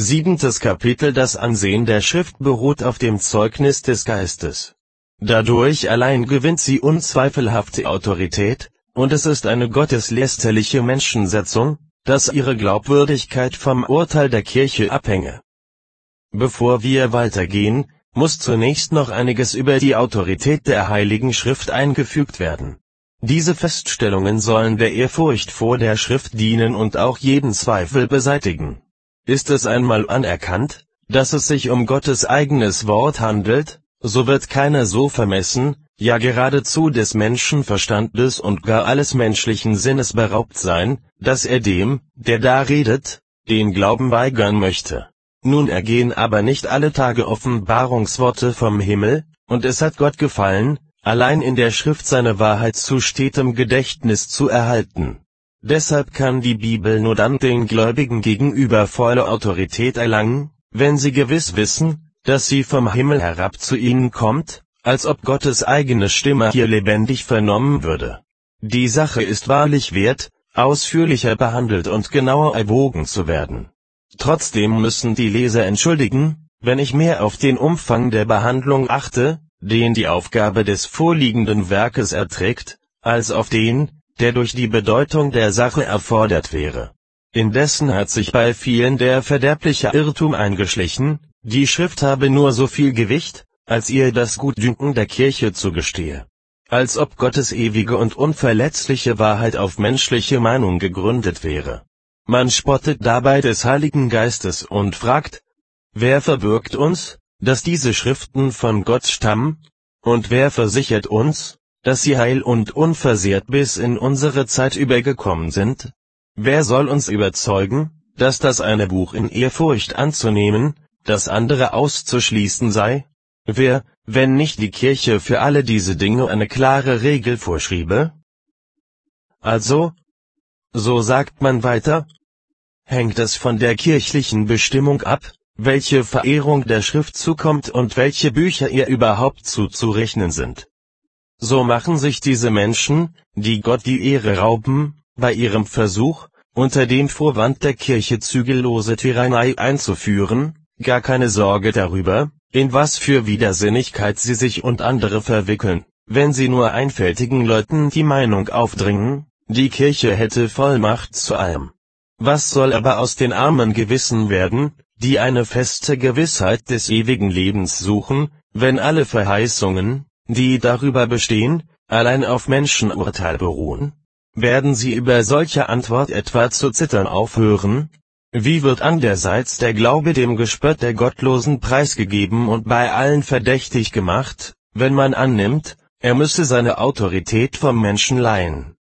Siebentes Kapitel Das Ansehen der Schrift beruht auf dem Zeugnis des Geistes. Dadurch allein gewinnt sie unzweifelhafte Autorität, und es ist eine gotteslästerliche Menschensetzung, dass ihre Glaubwürdigkeit vom Urteil der Kirche abhänge. Bevor wir weitergehen, muss zunächst noch einiges über die Autorität der Heiligen Schrift eingefügt werden. Diese Feststellungen sollen der Ehrfurcht vor der Schrift dienen und auch jeden Zweifel beseitigen. Ist es einmal anerkannt, dass es sich um Gottes eigenes Wort handelt, so wird keiner so vermessen, ja geradezu des Menschenverstandes und gar alles menschlichen Sinnes beraubt sein, dass er dem, der da redet, den Glauben weigern möchte. Nun ergehen aber nicht alle Tage Offenbarungsworte vom Himmel, und es hat Gott gefallen, allein in der Schrift seine Wahrheit zu stetem Gedächtnis zu erhalten. Deshalb kann die Bibel nur dann den Gläubigen gegenüber volle Autorität erlangen, wenn sie gewiss wissen, dass sie vom Himmel herab zu ihnen kommt, als ob Gottes eigene Stimme hier lebendig vernommen würde. Die Sache ist wahrlich wert, ausführlicher behandelt und genauer erwogen zu werden. Trotzdem müssen die Leser entschuldigen, wenn ich mehr auf den Umfang der Behandlung achte, den die Aufgabe des vorliegenden Werkes erträgt, als auf den, der durch die Bedeutung der Sache erfordert wäre. Indessen hat sich bei vielen der verderbliche Irrtum eingeschlichen, die Schrift habe nur so viel Gewicht, als ihr das Gutdünken der Kirche zugestehe. Als ob Gottes ewige und unverletzliche Wahrheit auf menschliche Meinung gegründet wäre. Man spottet dabei des Heiligen Geistes und fragt, wer verbürgt uns, dass diese Schriften von Gott stammen? Und wer versichert uns, dass sie heil und unversehrt bis in unsere Zeit übergekommen sind? Wer soll uns überzeugen, dass das eine Buch in Ehrfurcht anzunehmen, das andere auszuschließen sei? Wer, wenn nicht die Kirche für alle diese Dinge eine klare Regel vorschriebe? Also, so sagt man weiter, hängt es von der kirchlichen Bestimmung ab, welche Verehrung der Schrift zukommt und welche Bücher ihr überhaupt zuzurechnen sind. So machen sich diese Menschen, die Gott die Ehre rauben, bei ihrem Versuch, unter dem Vorwand der Kirche zügellose Tyrannei einzuführen, gar keine Sorge darüber, in was für Widersinnigkeit sie sich und andere verwickeln, wenn sie nur einfältigen Leuten die Meinung aufdringen, die Kirche hätte Vollmacht zu allem. Was soll aber aus den armen Gewissen werden, die eine feste Gewissheit des ewigen Lebens suchen, wenn alle Verheißungen, die darüber bestehen, allein auf Menschenurteil beruhen? Werden sie über solche Antwort etwa zu zittern aufhören? Wie wird andererseits der Glaube dem Gespött der Gottlosen preisgegeben und bei allen verdächtig gemacht, wenn man annimmt, er müsse seine Autorität vom Menschen leihen?